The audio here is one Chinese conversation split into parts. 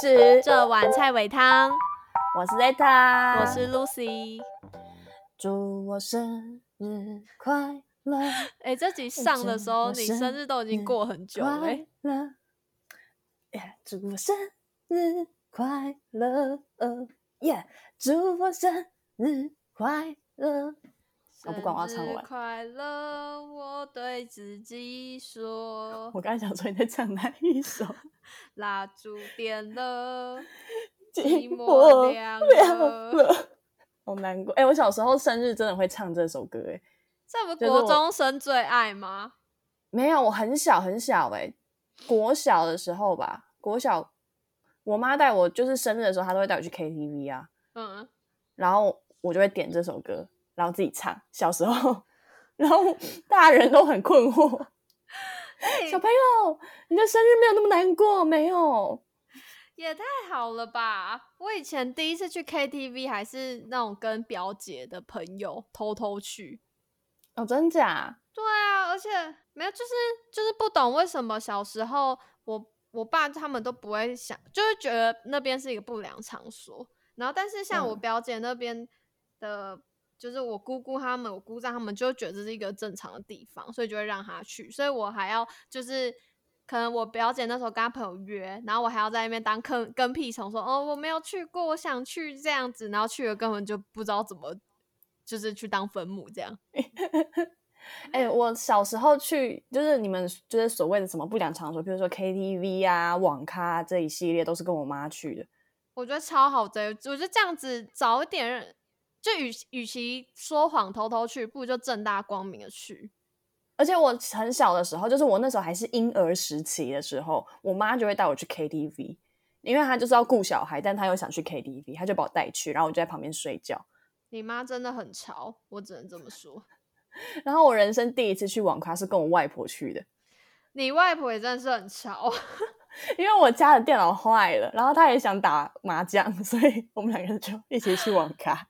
是这碗菜尾汤，我是 Zeta，我是 Lucy。祝我生日快乐！哎，这集上的时候，你生日都已经过很久了。耶！祝我生日快乐！耶！祝我生日快乐！我不管，我要唱完。快乐，我对自己说。我刚才想说你在唱哪一首？蜡烛点了，寂寞凉了。好难过。哎，我小时候生日真的会唱这首歌，哎，这不国中生最爱吗？没有，我很小很小，哎，国小的时候吧，国小，我妈带我，就是生日的时候，她都会带我去 KTV 啊。嗯。然后我就会点这首歌。然后自己唱，小时候，然后大人都很困惑。小朋友，你的生日没有那么难过，没有？也太好了吧！我以前第一次去 KTV 还是那种跟表姐的朋友偷偷去。哦，真假？对啊，而且没有，就是就是不懂为什么小时候我我爸他们都不会想，就是觉得那边是一个不良场所。然后，但是像我表姐那边的。就是我姑姑他们，我姑丈他们就觉得这是一个正常的地方，所以就会让他去。所以我还要就是可能我表姐那时候跟她朋友约，然后我还要在那边当跟跟屁虫，说哦我没有去过，我想去这样子。然后去了根本就不知道怎么，就是去当坟墓这样。哎，我小时候去就是你们就是所谓的什么不良场所，比如说 KTV 啊、网咖这一系列，都是跟我妈去的。我觉得超好的，我觉得这样子早一点。就与与其说谎偷偷去，不如就正大光明的去。而且我很小的时候，就是我那时候还是婴儿时期的时候，我妈就会带我去 KTV，因为她就是要顾小孩，但她又想去 KTV，她就把我带去，然后我就在旁边睡觉。你妈真的很潮，我只能这么说。然后我人生第一次去网咖是跟我外婆去的。你外婆也真的是很潮，因为我家的电脑坏了，然后她也想打麻将，所以我们两个人就一起去网咖。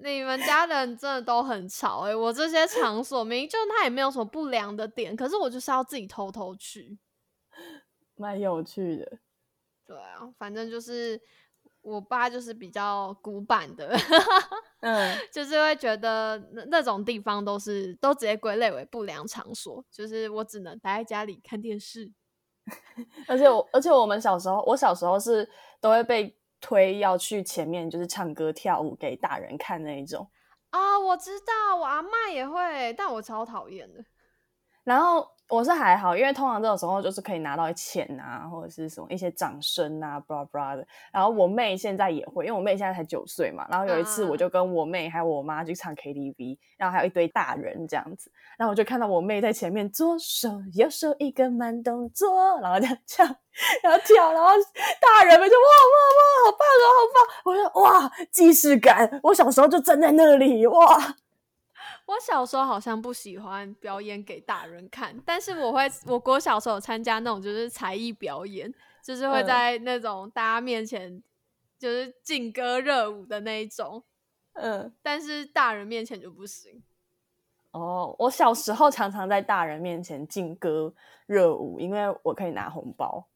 你们家人真的都很吵哎！我这些场所明明就它也没有什么不良的点，可是我就是要自己偷偷去，蛮有趣的。对啊，反正就是我爸就是比较古板的，嗯，就是会觉得那那种地方都是都直接归类为不良场所，就是我只能待在家里看电视。而且我而且我们小时候，我小时候是都会被。推要去前面，就是唱歌跳舞给大人看那一种啊！我知道，我阿妈也会，但我超讨厌的。然后。我是还好，因为通常这种时候就是可以拿到钱啊，或者是什么一些掌声啊，blah blah 的。然后我妹现在也会，因为我妹现在才九岁嘛。然后有一次我就跟我妹还有我妈去唱 KTV，然后还有一堆大人这样子。然后我就看到我妹在前面左手右手一个慢动作，然后这样唱，然后跳，然后大人们就哇哇哇，好棒哦，好棒！我说哇，既视感，我小时候就站在那里哇。我小时候好像不喜欢表演给大人看，但是我会，我国小时候有参加那种就是才艺表演，就是会在那种大家面前就是劲歌热舞的那一种，嗯，但是大人面前就不行。哦，我小时候常常在大人面前劲歌热舞，因为我可以拿红包。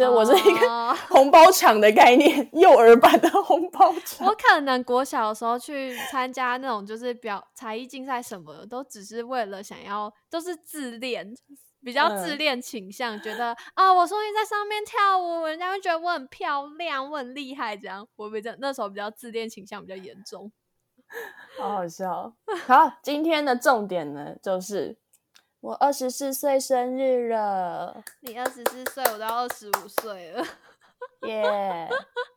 就我是一个 红包场的概念，幼儿版的红包场。我可能国小的时候去参加那种就是表才艺竞赛什么的，都只是为了想要，都是自恋，比较自恋倾向，觉得啊，我说你在上面跳舞，人家会觉得我很漂亮，我很厉害，这样我比较那时候比较自恋倾向比较严重，好好笑。好，今天的重点呢，就是。我二十四岁生日了，你二十四岁，我都二十五岁了，耶！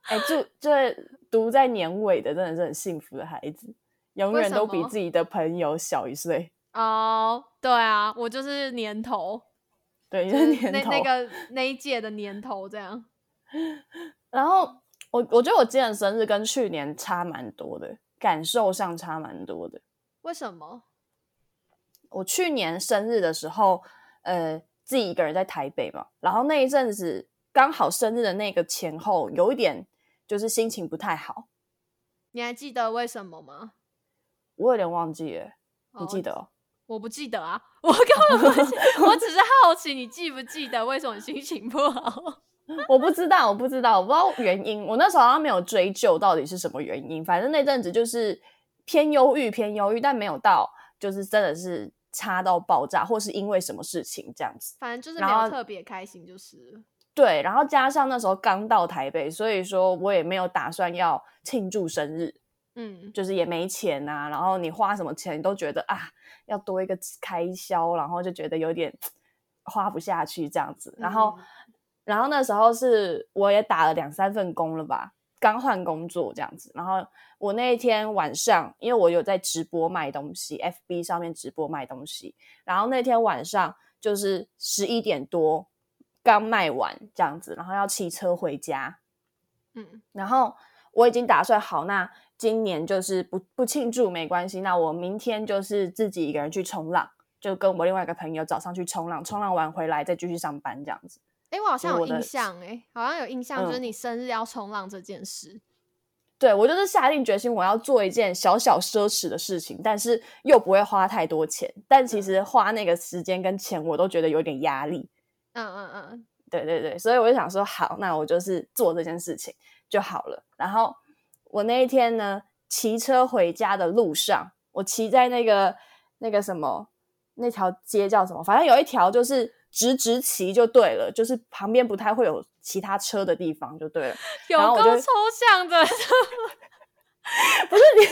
哎，就这读在年尾的，真的是很幸福的孩子，永远都比自己的朋友小一岁。哦，对啊，我就是年头，对，是年头，那那个那一届的年头这样。然后我我觉得我今年生日跟去年差蛮多的，感受上差蛮多的。为什么？我去年生日的时候，呃，自己一个人在台北嘛，然后那一阵子刚好生日的那个前后，有一点就是心情不太好。你还记得为什么吗？我有点忘记了，你记得？我不记得啊，我根本不记，我只是好奇你记不记得为什么心情不好。我不知道，我不知道，我不知道原因。我那时候好像没有追究到底是什么原因，反正那阵子就是偏忧郁，偏忧郁，但没有到就是真的是差到爆炸，或是因为什么事情这样子。反正就是没有特别开心，就是对。然后加上那时候刚到台北，所以说我也没有打算要庆祝生日，嗯，就是也没钱啊。然后你花什么钱，你都觉得啊，要多一个开销，然后就觉得有点花不下去这样子，然后。然后那时候是我也打了两三份工了吧，刚换工作这样子。然后我那一天晚上，因为我有在直播卖东西，FB 上面直播卖东西。然后那天晚上就是十一点多刚卖完这样子，然后要骑车回家。嗯，然后我已经打算好，那今年就是不不庆祝没关系，那我明天就是自己一个人去冲浪，就跟我另外一个朋友早上去冲浪，冲浪完回来再继续上班这样子。哎，我好像有印象，哎，好像有印象，就是你生日要冲浪这件事。对，我就是下定决心，我要做一件小小奢侈的事情，但是又不会花太多钱。但其实花那个时间跟钱，我都觉得有点压力。嗯嗯嗯，对对对，所以我就想说，好，那我就是做这件事情就好了。然后我那一天呢，骑车回家的路上，我骑在那个那个什么那条街叫什么？反正有一条就是。直直骑就对了，就是旁边不太会有其他车的地方就对了。有够抽象的，不是你，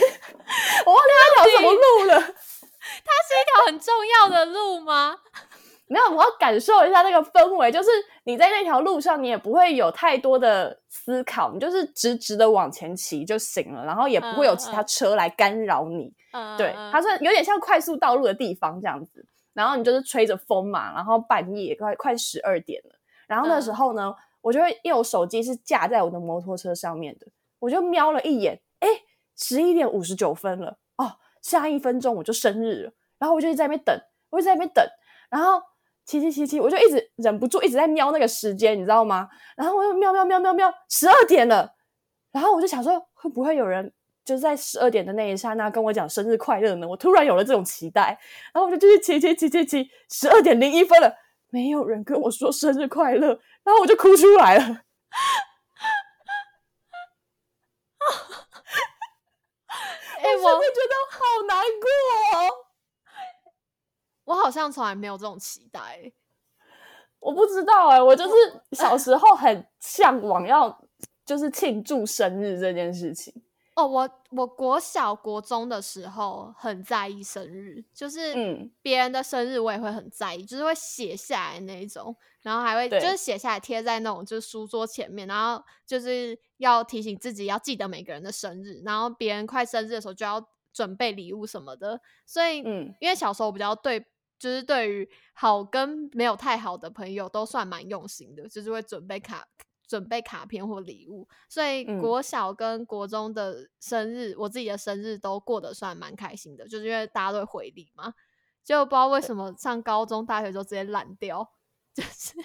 我忘记那条什么路了。它是一条很重要的路吗？没有，我要感受一下那个氛围。就是你在那条路上，你也不会有太多的思考，你就是直直的往前骑就行了，然后也不会有其他车来干扰你。对，它是有点像快速道路的地方这样子。然后你就是吹着风嘛，然后半夜快快十二点了，然后那时候呢，我就会因为我手机是架在我的摩托车上面的，我就瞄了一眼，哎，十一点五十九分了，哦，下一分钟我就生日了，然后我就在那边等，我就在那边等，然后七七七七，我就一直忍不住一直在瞄那个时间，你知道吗？然后我就瞄瞄瞄瞄瞄，十二点了，然后我就想说会不会有人。就是在十二点的那一刹那跟我讲生日快乐呢，我突然有了这种期待，然后我就继续骑骑骑骑骑，十二点零一分了，没有人跟我说生日快乐，然后我就哭出来了。哎，我会觉得好难过，我好像从来没有这种期待，我不知道哎，我就是小时候很向往要就是庆祝生日这件事情。哦，我我国小国中的时候很在意生日，就是别人的生日我也会很在意，就是会写下来那一种，然后还会就是写下来贴在那种就是书桌前面，然后就是要提醒自己要记得每个人的生日，然后别人快生日的时候就要准备礼物什么的。所以，嗯，因为小时候比较对，就是对于好跟没有太好的朋友都算蛮用心的，就是会准备卡。准备卡片或礼物，所以国小跟国中的生日，我自己的生日都过得算蛮开心的，就是因为大家都会回礼嘛。就不知道为什么上高中、大学就直接烂掉，就是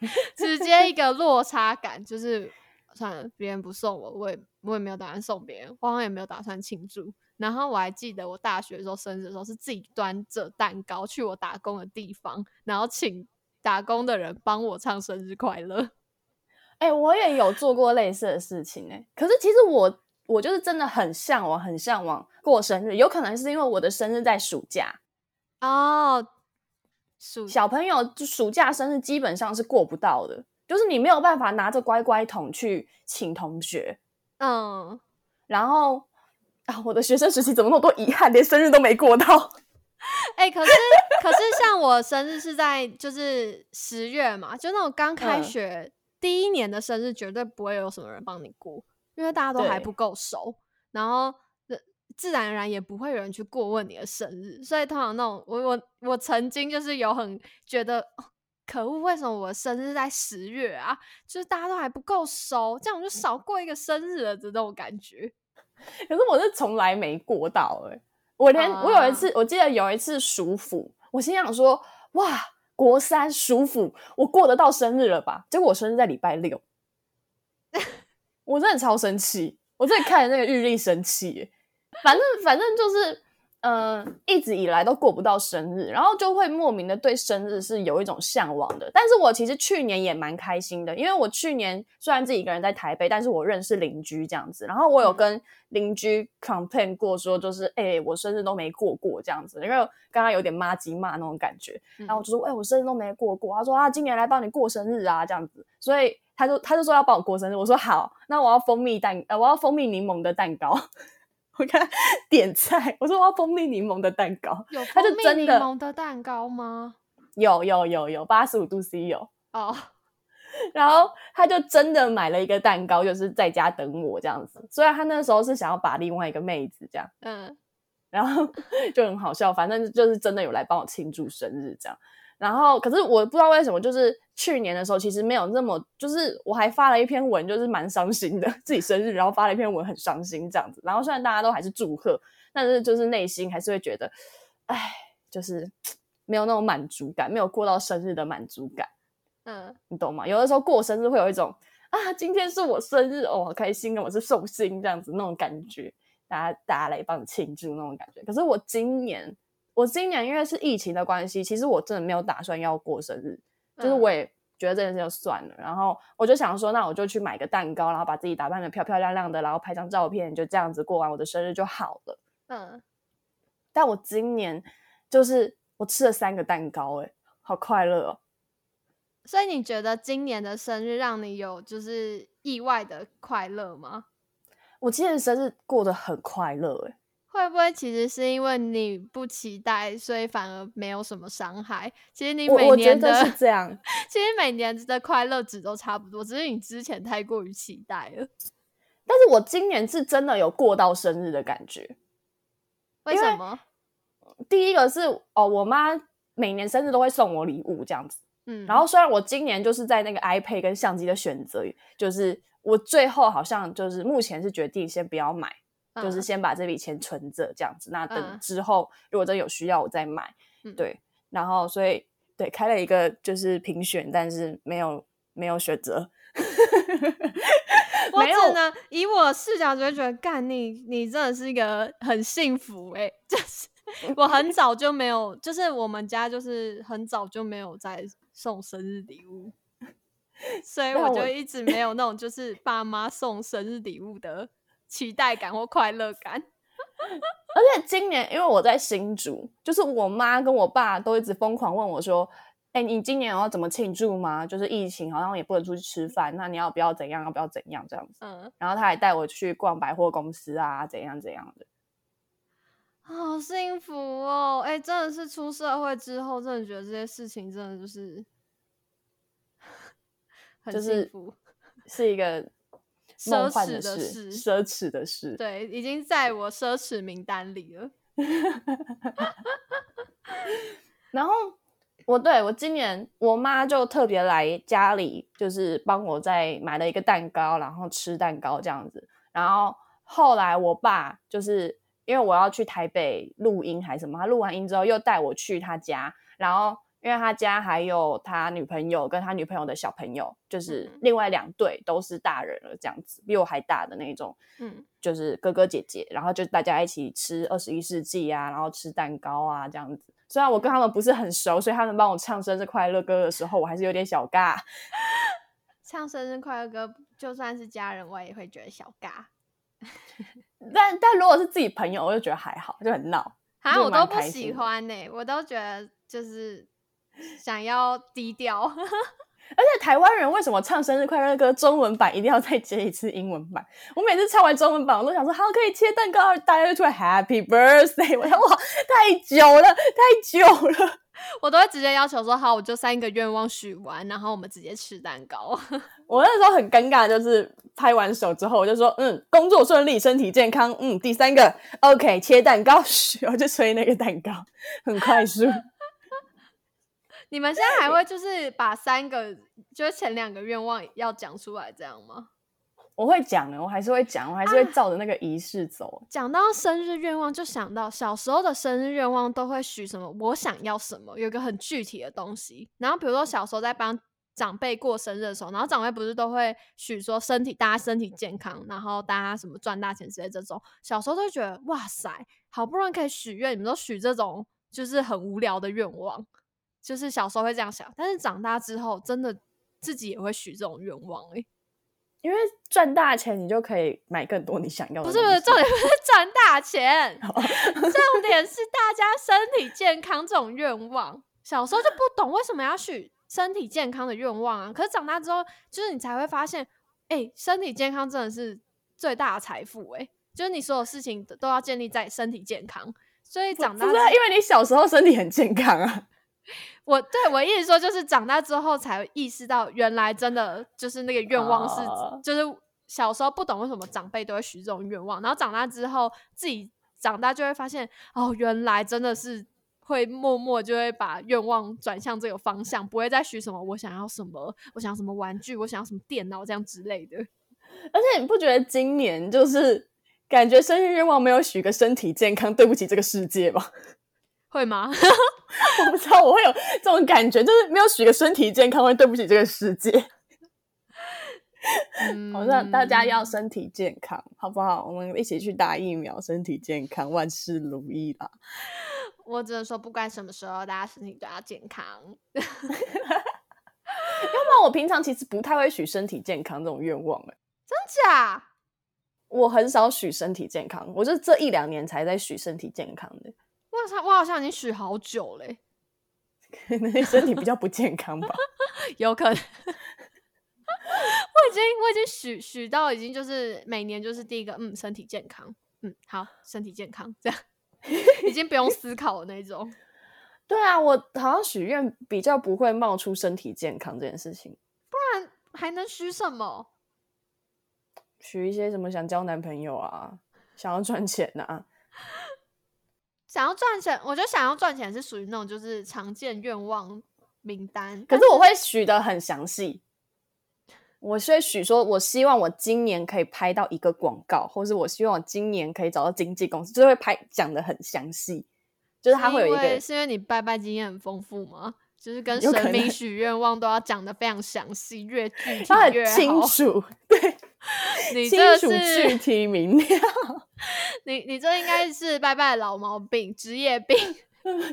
直接一个落差感，就是算了，别人不送我，我也我也没有打算送别人，我好像也没有打算庆祝。然后我还记得我大学的时候生日的时候，是自己端着蛋糕去我打工的地方，然后请打工的人帮我唱生日快乐。哎，我也有做过类似的事情哎，可是其实我我就是真的很向往，很向往过生日。有可能是因为我的生日在暑假哦，暑小朋友就暑假生日基本上是过不到的，就是你没有办法拿着乖乖桶去请同学。嗯，然后啊，我的学生时期怎么那么多遗憾，连生日都没过到。哎，可是可是像我生日是在就是十月嘛，就那种刚开学。第一年的生日绝对不会有什么人帮你过，因为大家都还不够熟，然后自然而然也不会有人去过问你的生日。所以通常那种我我我曾经就是有很觉得可恶，为什么我生日在十月啊？就是大家都还不够熟，这样我就少过一个生日了的这种感觉。可是我是从来没过到哎，我连我有一次我记得有一次暑伏，我心想说哇。国三暑辅，我过得到生日了吧？结果我生日在礼拜六，我真的超生气，我真的看着那个日历生气。反正反正就是，嗯，一直以来都过不到生日，然后就会莫名的对生日是有一种向往的。但是我其实去年也蛮开心的，因为我去年虽然自己一个人在台北，但是我认识邻居这样子，然后我有跟邻居 complain 过，说就是哎，我生日都没过过这样子，因为刚刚有点骂鸡骂那种感觉，然后我就说哎，我生日都没过过，他说啊，今年来帮你过生日啊这样子，所以他就他就说要帮我过生日，我说好，那我要蜂蜜蛋呃，我要蜂蜜柠檬的蛋糕。我看点菜，我说我要蜂蜜柠檬的蛋糕，有蜂蜜柠檬的蛋糕吗？有有有有，八十五度 C 有哦。然后他就真的买了一个蛋糕，就是在家等我这样子。虽然他那时候是想要把另外一个妹子这样，嗯，然后 就很好笑，反正就是真的有来帮我庆祝生日这样。然后，可是我不知道为什么，就是去年的时候，其实没有那么，就是我还发了一篇文，就是蛮伤心的，自己生日，然后发了一篇文，很伤心这样子。然后虽然大家都还是祝贺，但是就是内心还是会觉得，哎，就是 没有那种满足感，没有过到生日的满足感。嗯，你懂吗？有的时候过生日会有一种啊，今天是我生日哦，好开心啊，我是寿星这样子那种感觉，大家大家来帮你庆祝那种感觉。可是我今年。我今年因为是疫情的关系，其实我真的没有打算要过生日，就是我也觉得这件事就算了。然后我就想说，那我就去买个蛋糕，然后把自己打扮的漂漂亮亮的，然后拍张照片，就这样子过完我的生日就好了。嗯，但我今年就是我吃了三个蛋糕，哎，好快乐哦！所以你觉得今年的生日让你有就是意外的快乐吗？我今年生日过得很快乐，哎。会不会其实是因为你不期待，所以反而没有什么伤害？其实你每年的是这样，其实每年的快乐值都差不多，只是你之前太过于期待了。但是我今年是真的有过到生日的感觉。为什么？第一个是哦，我妈每年生日都会送我礼物这样子。嗯，然后虽然我今年就是在那个 iPad 跟相机的选择，就是我最后好像就是目前是决定先不要买。就是先把这笔钱存着，这样子。那等之后如果真有需要，我再买。对，然后所以对开了一个就是评选，但是没有没有选择。我只能以我视角就会觉得，干你你真的是一个很幸福哎，就是我很早就没有，就是我们家就是很早就没有在送生日礼物，所以我就一直没有那种就是爸妈送生日礼物的。期待感或快乐感，而且今年因为我在新竹，就是我妈跟我爸都一直疯狂问我说：“哎，你今年要怎么庆祝吗？就是疫情好像也不能出去吃饭，那你要不要怎样？要不要怎样这样子？”嗯，然后他还带我去逛百货公司啊，怎样怎样的，好幸福哦！哎，真的是出社会之后，真的觉得这些事情真的就是 很幸福，是一个。奢侈的事，奢侈的事，对，已经在我奢侈名单里了。然后我对我今年我妈就特别来家里，就是帮我在买了一个蛋糕，然后吃蛋糕这样子。然后后来我爸就是因为我要去台北录音还是什么，他录完音之后又带我去他家，然后。因为他家还有他女朋友跟他女朋友的小朋友，就是另外两对都是大人了，这样子比我还大的那种，嗯，就是哥哥姐姐，然后就大家一起吃二十一世纪啊，然后吃蛋糕啊这样子。虽然我跟他们不是很熟，所以他们帮我唱生日快乐歌的时候，我还是有点小尬。唱生日快乐歌，就算是家人，我也会觉得小尬。但但如果是自己朋友，我就觉得还好，就很闹。啊，我都不喜欢呢，我都觉得就是。想要低调，而且台湾人为什么唱生日快乐歌中文版一定要再接一次英文版？我每次唱完中文版，我都想说好可以切蛋糕，大家就出来 Happy Birthday！我想哇，太久了，太久了，我都会直接要求说好，我就三个愿望许完，然后我们直接吃蛋糕。我那时候很尴尬，就是拍完手之后，我就说嗯，工作顺利，身体健康，嗯，第三个 OK，切蛋糕，嘘，我就吹那个蛋糕，很快速。你们现在还会就是把三个，就是前两个愿望要讲出来这样吗？我会讲的，我还是会讲，我还是会照着那个仪式走。讲到生日愿望，就想到小时候的生日愿望都会许什么？我想要什么？有个很具体的东西。然后比如说小时候在帮长辈过生日的时候，然后长辈不是都会许说身体大家身体健康，然后大家什么赚大钱之类这种，小时候都会觉得哇塞，好不容易可以许愿，你们都许这种就是很无聊的愿望，就是小时候会这样想，但是长大之后真的自己也会许这种愿望诶、因为赚大钱，你就可以买更多你想要的。不是不是，重点不是赚大钱，重点是大家身体健康这种愿望。小时候就不懂为什么要许身体健康的愿望啊，可是长大之后，就是你才会发现，哎、身体健康真的是最大的财富、哎，就是你所有事情都要建立在身体健康。所以长大之不是啊，因为你小时候身体很健康啊。我对我意思说，就是长大之后才意识到，原来真的就是那个愿望是，哦就是小时候不懂为什么长辈都会许这种愿望，然后长大之后自己长大就会发现，哦，原来真的是会默默就会把愿望转向这个方向，不会再许什么我想要什么，我想要什么玩具，我想要什么电脑这样之类的。而且你不觉得今年就是感觉生日愿望没有许个身体健康，对不起这个世界吗？会吗？我不知道，我会有这种感觉，就是没有许个身体健康，会对不起这个世界。好像大家要嗯身体健康，好不好？我们一起去打疫苗，身体健康，万事如意啦！我只能说，不管什么时候，大家身体都要健康。要不然我平常其实不太会许身体健康这种愿望、欸，真假？我很少许身体健康，我就这一两年才在许身体健康的，我好像我好像已经许好久嘞、可能身体比较不健康吧。有可能。我已经我已经许许到已经就是每年就是第一个嗯身体健康嗯好身体健康这样，已经不用思考的那种。对啊，我好像许愿比较不会冒出身体健康这件事情，不然还能许什么？许一些什么想交男朋友啊，想要赚钱啊，想要赚钱，我觉得想要赚钱是属于那种就是常见愿望名单。可是我会许的很详细，我是会许说，我希望我今年可以拍到一个广告，或是我希望我今年可以找到经纪公司，就是会拍讲的很详细，就是他会有一是因为个是因为你拜拜经验很丰富吗？就是跟神明能许愿望都要讲的非常详细，越具体越好。清楚，对，你这楚是具体明了，你你这应该是拜拜老毛病、职业病。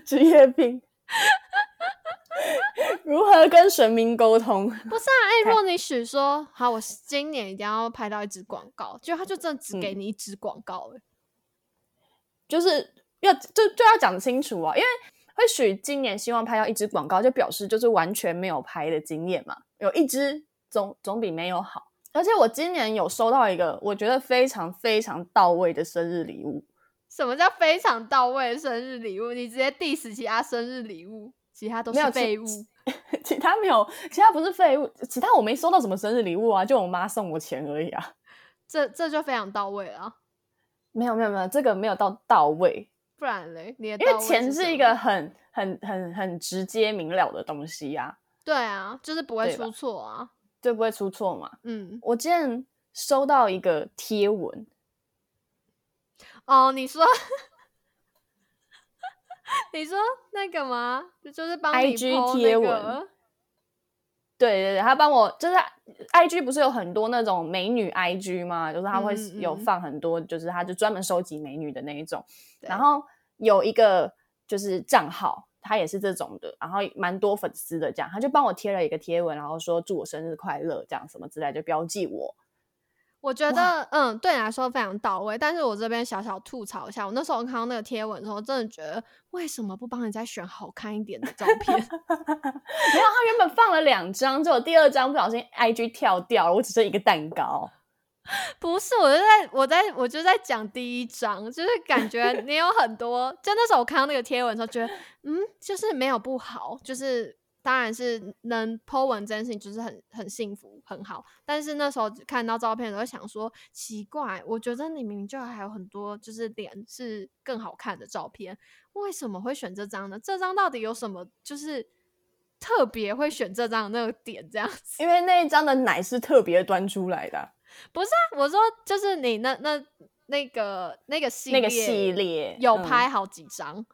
职业病。如何跟神明沟通？不是啊，哎、如果你许说好，我今年一定要拍到一支广告，就他就真的只给嗯你一支广告了。就是要就就要讲清楚啊，因为会许今年希望拍到一支广告，就表示就是完全没有拍的经验嘛，有一支总总比没有好。而且我今年有收到一个我觉得非常非常到位的生日礼物，什么叫非常到位的生日礼物？你直接 diss 其他生日礼物，其他都是废物。其他没有，其他不是废物，其他我没收到什么生日礼物啊，就我妈送我钱而已啊。这这就非常到位了 啊，没有没有没有，这个没有到到位，不然嘞，因为钱是一个很很很很直接明了的东西呀、对啊，就是不会出错啊。就不会出错嘛。嗯，我今天收到一个贴文，哦，你说。你说那个吗？就是帮你 IG 贴文那个对对对，他帮我就是 IG 不是有很多那种美女 IG 吗？就是他会有放很多，就是他就专门收集美女的那一种。对然后有一个就是账号，他也是这种的，然后蛮多粉丝的，这样他就帮我贴了一个贴文，然后说祝我生日快乐，这样什么之类，就标记我。我觉得，嗯，对你来说非常到位。但是我这边小小吐槽一下，我那时候看到那个贴文的时候，真的觉得为什么不帮你再选好看一点的照片？没有，他原本放了两张，结果第二张不小心 IG 跳掉了，我只剩一个蛋糕。不是，我就在我在我就在讲第一章，就是感觉你有很多，就那时候我看到那个贴文的时候，觉得嗯，就是没有不好，就是当然是能 po 文这件事情就是很很幸福很好，但是那时候看到照片的时候想说奇怪，我觉得你明明就还有很多就是脸是更好看的照片，为什么会选这张呢？这张到底有什么就是特别会选这张的那个点这样子？因为那一张的奶是特别端出来的啊，不是啊，我说就是你那那那个那个系那个系列嗯有拍好几张，嗯，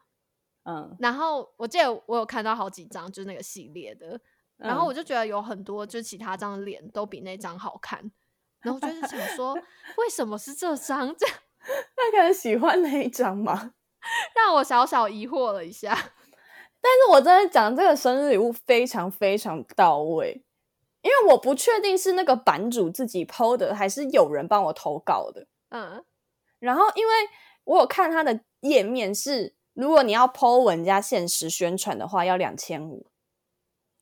然后我记得我有看到好几张，就是那个系列的，然后我就觉得有很多就是其他张的脸都比那张好看，然后我就是想说，为什么是这张？这他可能喜欢那一张嘛，让我小小疑惑了一下。但是我真的讲这个生日礼物非常非常到位，因为我不确定是那个版主自己 PO 的，还是有人帮我投稿的。嗯，然后因为我有看他的页面是，如果你要 PO 文加限时宣传的话，要两千五。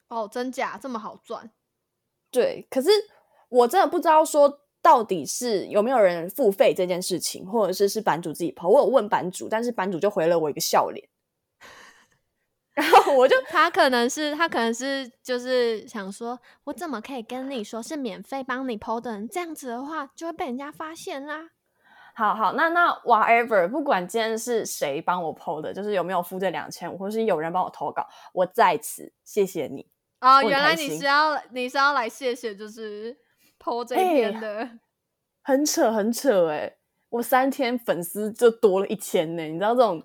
哦，真假这么好赚？对，可是我真的不知道说到底是有没有人付费这件事情，或者是是版主自己 PO。我有问版主，但是版主就回了我一个笑脸。然后我就 他可能是他可能是就是想说，我怎么可以跟你说是免费帮你 PO 的？这样子的话就会被人家发现啦。好好，那那 whatever，不管今天是谁帮我 PO 的，就是有没有付这两千五，或是有人帮我投稿，我在此谢谢你。哦，原来你是要你是要来谢谢，就是 PO 这边的，很扯很扯哎！我三天粉丝就多了一千呢，你知道这种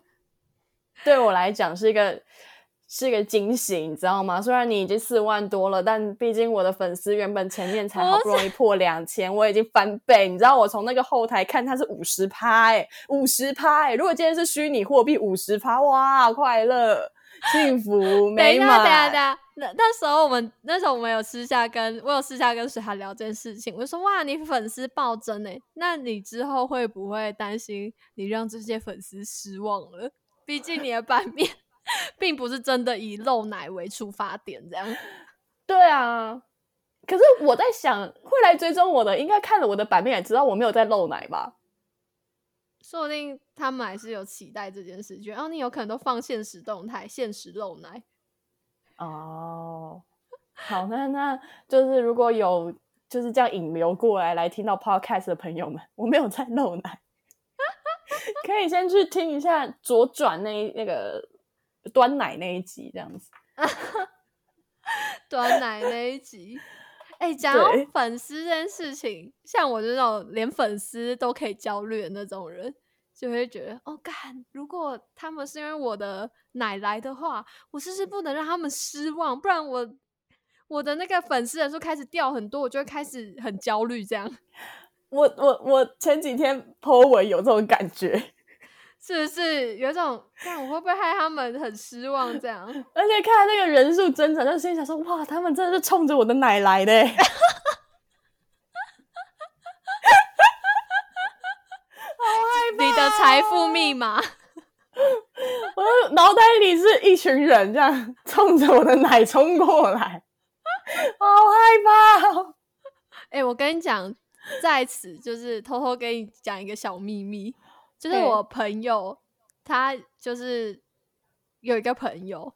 对我来讲是一个。是个惊喜，你知道吗？虽然你已经四万多了，但毕竟我的粉丝原本前面才好不容易破两千，我已经翻倍。你知道我从那个后台看，它是五十趴，哎，五十趴，哎。如果今天是虚拟货币，五十趴，哇，快乐、幸福、美满。等下，等下，那那时候我们那时候我们有私下跟我有私下跟水涵聊这件事情，我就说哇，你粉丝暴增哎，那你之后会不会担心你让这些粉丝失望了？毕竟你的版面。并不是真的以露奶为出发点，这样。对啊，可是我在想，会来追踪我的，应该看了我的版面也知道我没有在露奶吧？说不定他们还是有期待这件事，觉得哦，你有可能都放现实动态，现实露奶。哦，好，那那就是如果有就是这样引流过来来听到 podcast 的朋友们，我没有在露奶，可以先去听一下左转那那个。端奶那一集这样子，端奶那一集，哎，讲到粉丝这件事情，像我这种连粉丝都可以焦虑的那种人，就会觉得，哦，干，如果他们是因为我的奶来的话，我是不是不能让他们失望？不然我我的那个粉丝人数开始掉很多，我就会开始很焦虑。这样，我我我前几天 po 文有这种感觉。是不是有种看我会不会害他们很失望这样？而且看那个人数增长，就心想说：哇，他们真的是冲着我的奶来的！好害怕！你的财富密码，我的脑袋里是一群人这样冲着我的奶冲过来，好害怕！哎，我跟你讲，在此就是偷偷跟你讲一个小秘密。就是我朋友，他就是有一个朋友，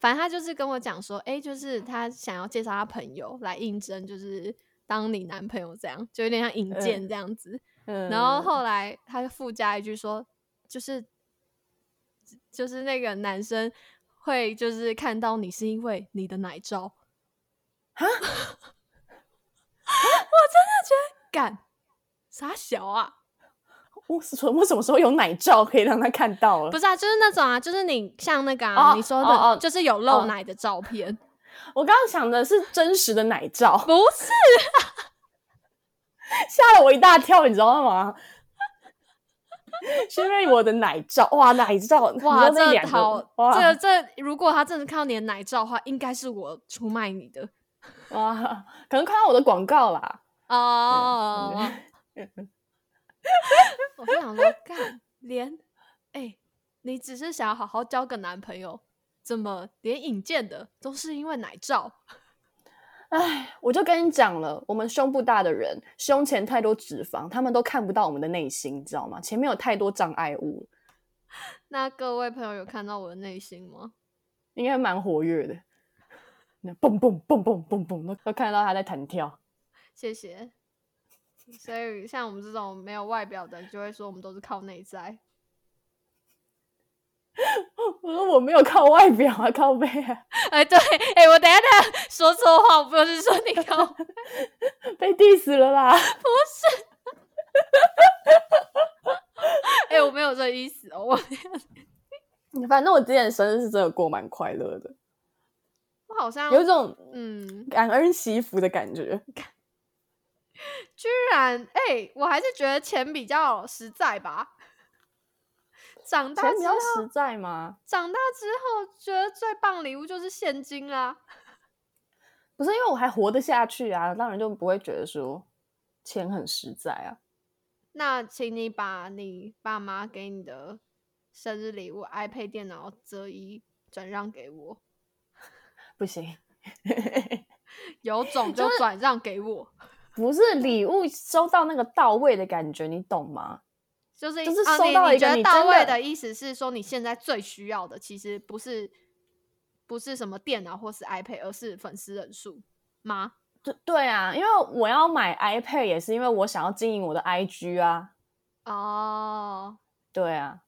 反正他就是跟我讲说，哎，就是他想要介绍他朋友来应征，就是当你男朋友这样，就有点像引荐这样子。然后后来他就附加一句说，就是就是那个男生会就是看到你是因为你的奶罩啊，我真的觉得干傻小啊。我什我什么时候有奶照可以让他看到了？不是啊，就是那种啊，就是你像那个啊，你说的，就是有露奶的照片。我刚刚想的是真实的奶照，不是，吓了我一大跳，你知道吗？是因为我的奶照，哇，奶照，哇，这两个，这这，如果他真的看到你的奶照的话，应该是我出卖你的，哇，可能看到我的广告啦，哦。我就想说，干连哎，你只是想要好好交个男朋友，怎么连引荐的都是因为奶罩？哎，我就跟你讲了，我们胸部大的人，胸前太多脂肪，他们都看不到我们的内心，你知道吗？前面有太多障碍物。那各位朋友有看到我的内心吗？应该蛮活跃的，那蹦蹦蹦蹦蹦蹦，都看到他在弹跳。谢谢。所以，像我们这种没有外表的，就会说我们都是靠内在。我说我没有靠外表啊，靠背啊。哎，对，哎，我等下等下说错话，我不是说你靠，被 diss 了啦。不是。哎，我没有这意思哦，我。反正我之前生日是真的过蛮快乐的。我好像有一种嗯，感恩惜福的感觉。居然哎、我还是觉得钱比较实在吧。长大之后，实在吗？长大之后觉得最棒的礼物就是现金啦。不是因为我还活得下去啊，当然就不会觉得说钱很实在啊。那请你把你爸妈给你的生日礼物 iPad 电脑折一转让给我，不行，有种就转让给我。不是礼物收到那个到位的感觉，你懂吗？就是就是收到一个你觉得到位的意思是说，你现在最需要的其实不是不是什么电脑或是 iPad，而是粉丝人数吗？对对啊，因为我要买 iPad 也是因为我想要经营我的 IG 啊。哦，对啊，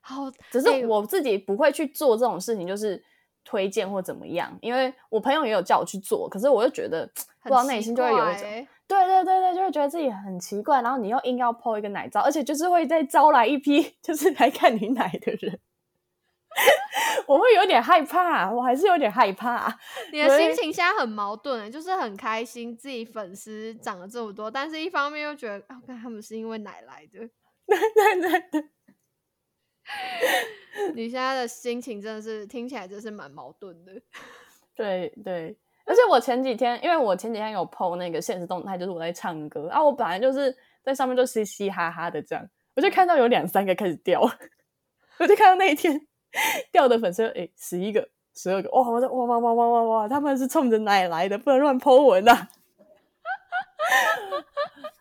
好，只是欸我自己不会去做这种事情，就是推荐或怎么样，因为我朋友也有叫我去做，可是我就觉得不知道内心就会有一种，对对对对，就会觉得自己很奇怪，然后你又硬要 po 一个奶照，而且就是会再招来一批 就是来看你奶的人，我会有点害怕，我还是有点害怕。你的心情现在很矛盾欸，就是很开心自己粉丝涨了这么多，但是一方面又觉得，啊，看他们是因为奶来的。对对对，你现在的心情真的是听起来真是蛮矛盾的。对对，而且我前几天，因为我前几天有 PO 那个现实动态，就是我在唱歌啊，我本来就是在上面就嘻嘻哈哈的这样，我就看到有两三个开始掉，我就看到那一天掉的粉丝，诶十一个、十二个，哇，我说哇哇哇哇哇哇，他们是冲着奶来的，不能乱 PO 文啊。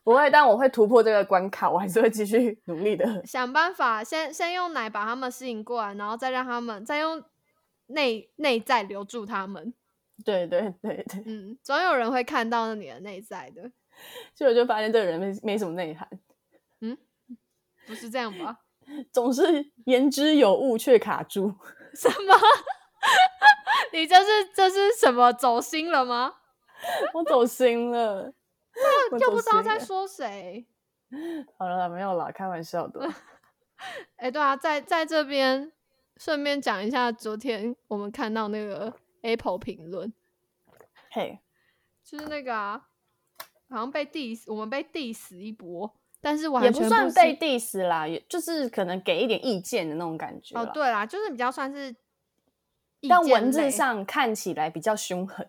不会，但我会突破这个关卡，我还是会继续努力的。想办法先先用奶把他们吸引过来，然后再让他们再用内内在留住他们。对对对对，嗯，总有人会看到你的内在的，所以我就发现这个人没没什么内涵，嗯不是这样吧？总是言之有物却卡住。什么？你这是这是什么走心了吗？我走心了，又不知道在说谁。好了啦，没有啦，开玩笑的。哎、对啊，在在这边顺便讲一下，昨天我们看到那个 Apple 评论，嘿，就是那个啊，好像被 diss，我们被 diss 一波，但是完也不算被 diss 啦，也就是可能给一点意见的那种感觉哦，对啦，就是比较算是但，文字上看起来比较凶狠。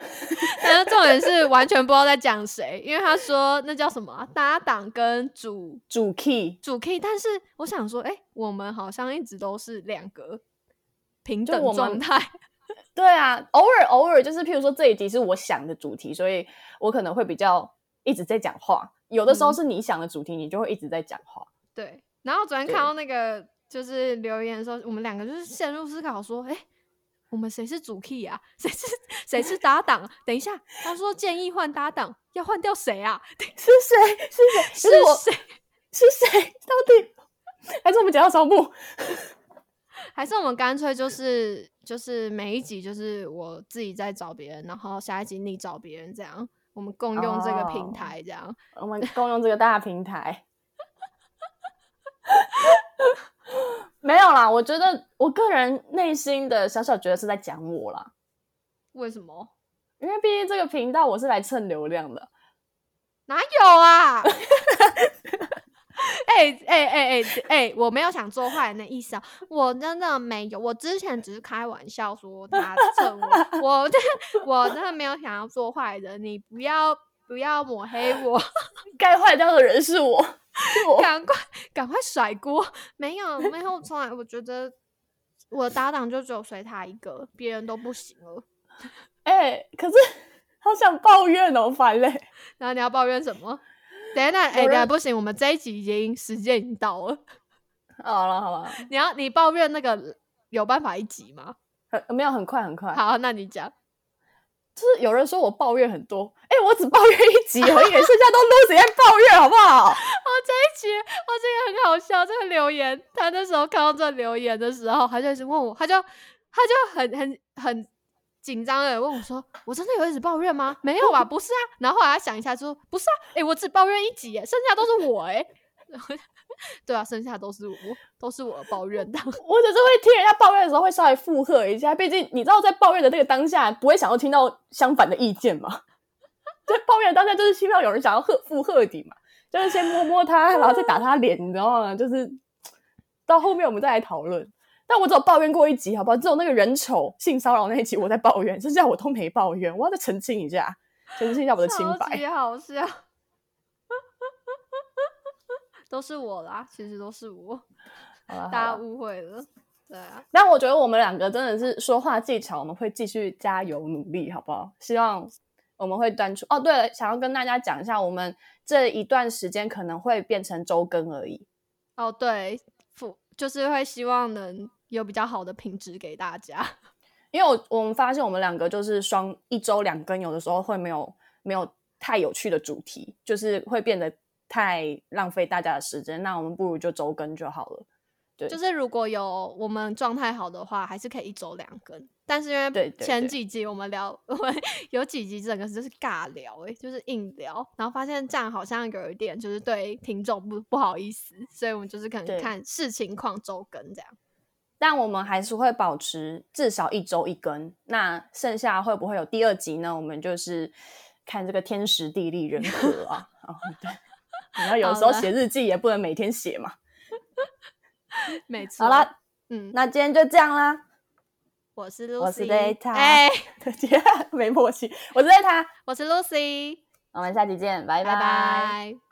但是重点是完全不知道在讲谁，因为他说那叫什么啊、搭档跟主主 key 主 key，但是我想说，哎、我们好像一直都是两个平等状态。对啊，偶尔偶尔就是，譬如说这一集是我想的主题，所以我可能会比较一直在讲话。有的时候嗯是你想的主题，你就会一直在讲话。对，然后昨天看到那个就是留言的时候，我们两个就是陷入思考，说，哎、我们谁是主 key 啊？谁是谁是搭档？等一下，他说建议换搭档，要换掉谁啊？是谁？是谁？是？谁？是谁？到底？还是我们讲到招募？还是我们干脆就是就是每一集就是我自己在找别人，然后下一集你找别人，这样我们共用这个平哦台，这样。我们共用这个大平台。没有啦，我觉得我个人内心的小小觉得是在讲我啦，为什么？因为毕竟这个频道我是来蹭流量的。哪有啊？哎哎哎哎哎！我没有想做坏人的意思啊，我真的没有。我之前只是开玩笑说他蹭我，我真我真的没有想要做坏人，你不要不要抹黑我，该坏掉的人，是我。赶快赶快甩锅！没有没有，从来我觉得我的搭档就只有随他一个，别人都不行了。哎、可是好想抱怨哦，烦嘞。然后你要抱怨什么？等一下，哎、有人等下不行，我们这一集已经时间已经到了。好了好了，你要你抱怨那个有办法一集吗？很没有很快很快。好，那你讲。就是有人说我抱怨很多，哎、我只抱怨一集而已，剩下都 Lucy 在抱怨，好不好？哦，这一集哦，这个很好笑。这个留言，他那时候看到这留言的时候，他就一直问我，他就他就很很很紧张的问我说：“我真的有一直抱怨吗？没有吧，不是啊。”然后后来他想一下说：“不是啊，诶、我只抱怨一集，剩下都是我哎诶。对啊，剩下都是我，都是我抱怨的。我只是会听人家抱怨的时候，会稍微附和一下。毕竟你知道，在抱怨的那个当下，不会想要听到相反的意见嘛。在抱怨的当下，就是希望有人想要贺附和你嘛，就是先摸摸他，然后再打他脸，你知道吗？就是到后面我们再来讨论。但我只有抱怨过一集，好不好？只有那个人丑性骚扰那一集我在抱怨，剩下我都没抱怨。我要再澄清一下，澄清一下我的清白。好笑。都是我啦，其实都是我，大家误会了，对啊。但我觉得我们两个真的是说话技巧，我们会继续加油努力，好不好？希望我们会端出。哦，对了，想要跟大家讲一下，我们这一段时间可能会变成周更而已。哦，对，副就是会希望能有比较好的品质给大家，因为我我们发现我们两个就是双一周两更，有的时候会没有没有太有趣的主题，就是会变得。太浪费大家的时间，那我们不如就周更就好了。对，就是如果有我们状态好的话，还是可以一周两更。但是因为前几集我们聊，我们 有几集整个就是尬聊，哎，就是硬聊，然后发现这样好像有一点就是对听众不不好意思，所以我们就是可能看视情况周更这样。但我们还是会保持至少一周一更。那剩下会不会有第二集呢？我们就是看这个天时地利人和啊。对。然后有时候写日记也不能每天写嘛。没错。好了，嗯，那今天就这样啦。我是 Lucy，我是 Data，哎 没默契。我是 Data，我是 Lucy，我们下期见，拜拜。